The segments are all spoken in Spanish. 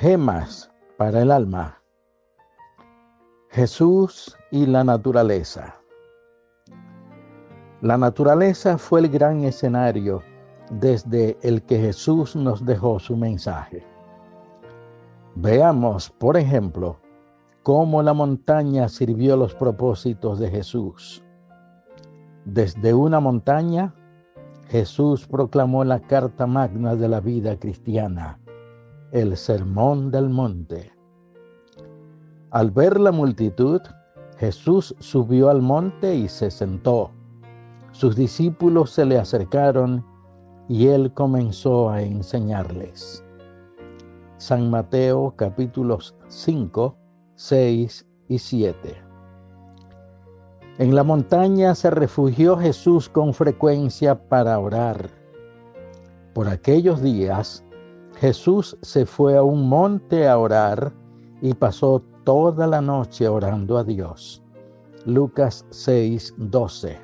Gemas para el alma. Jesús y la naturaleza. La naturaleza fue el gran escenario desde el que Jesús nos dejó su mensaje. Veamos, por ejemplo, cómo la montaña sirvió los propósitos de Jesús. Desde una montaña, Jesús proclamó la carta magna de la vida cristiana, el Sermón del Monte. Al ver la multitud, Jesús subió al monte y se sentó. Sus discípulos se le acercaron y él comenzó a enseñarles. San Mateo capítulos 5, 6 y 7. En la montaña se refugió Jesús con frecuencia para orar. Por aquellos días, Jesús se fue a un monte a orar y pasó toda la noche orando a Dios. Lucas 6, 12.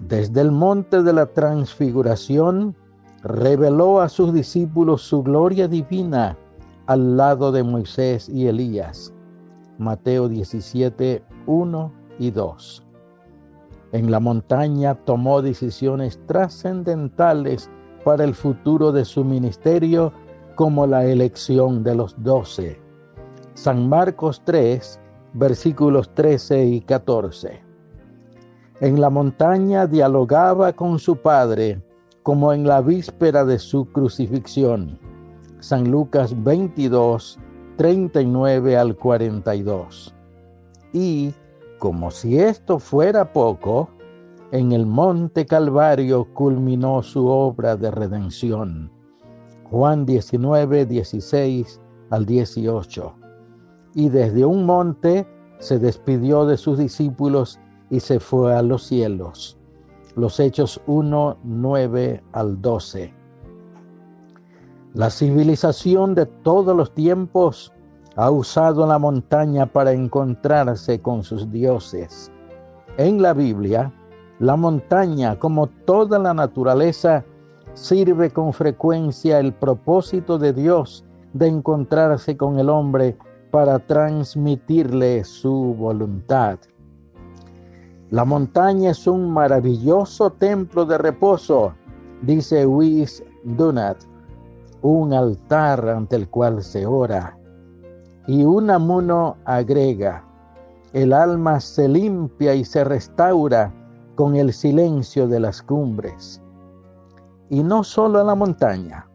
Desde el monte de la transfiguración, reveló a sus discípulos su gloria divina al lado de Moisés y Elías. Mateo 17, 1 y 2. En la montaña tomó decisiones trascendentales para el futuro de su ministerio, como la elección de los doce. San Marcos 3, versículos 13 y 14. En la montaña dialogaba con su Padre, como en la víspera de su crucifixión. San Lucas 22, 39 al 42. Y, como si esto fuera poco, en el monte Calvario culminó su obra de redención. Juan 19, 16 al 18. Y desde un monte se despidió de sus discípulos y se fue a los cielos. Los Hechos 1, 9 al 12. La civilización de todos los tiempos ha usado la montaña para encontrarse con sus dioses. En la Biblia, la montaña, como toda la naturaleza, sirve con frecuencia el propósito de Dios de encontrarse con el hombre para transmitirle su voluntad. La montaña es un maravilloso templo de reposo, dice Luis Donat, un altar ante el cual se ora y Unamuno agrega, el alma se limpia y se restaura con el silencio de las cumbres. Y no solo la montaña,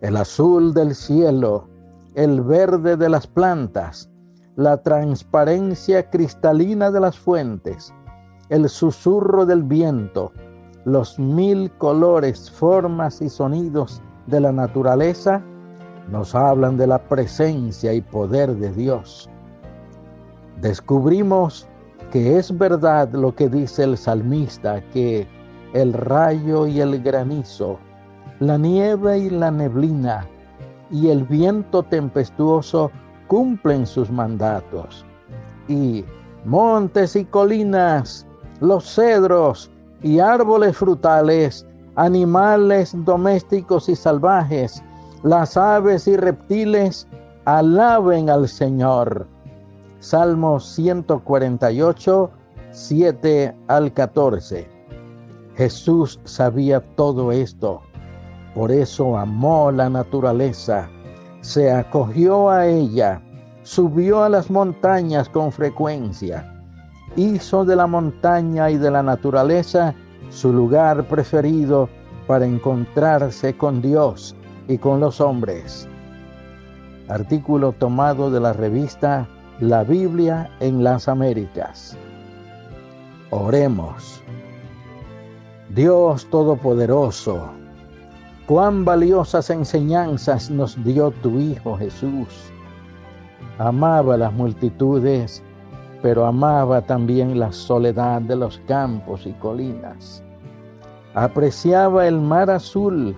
el azul del cielo, el verde de las plantas, la transparencia cristalina de las fuentes, el susurro del viento, los mil colores, formas y sonidos de la naturaleza nos hablan de la presencia y poder de Dios. Descubrimos que es verdad lo que dice el salmista, que el rayo y el granizo, la nieve y la neblina y el viento tempestuoso cumplen sus mandatos. Y montes y colinas, los cedros y árboles frutales, animales domésticos y salvajes, las aves y reptiles alaben al Señor. Salmo 148, 7 al 14. Jesús sabía todo esto, por eso amó la naturaleza, se acogió a ella, subió a las montañas con frecuencia, hizo de la montaña y de la naturaleza su lugar preferido para encontrarse con Dios y con los hombres. Artículo tomado de la revista La Biblia en las Américas. Oremos. Dios Todopoderoso, cuán valiosas enseñanzas nos dio tu Hijo Jesús. Amaba las multitudes, pero amaba también la soledad de los campos y colinas. Apreciaba el mar azul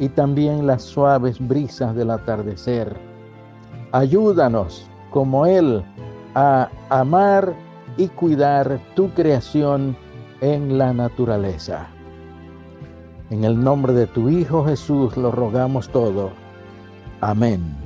y también las suaves brisas del atardecer. Ayúdanos, como Él, a amar y cuidar tu creación en la naturaleza. En el nombre de tu Hijo Jesús lo rogamos todo. Amén.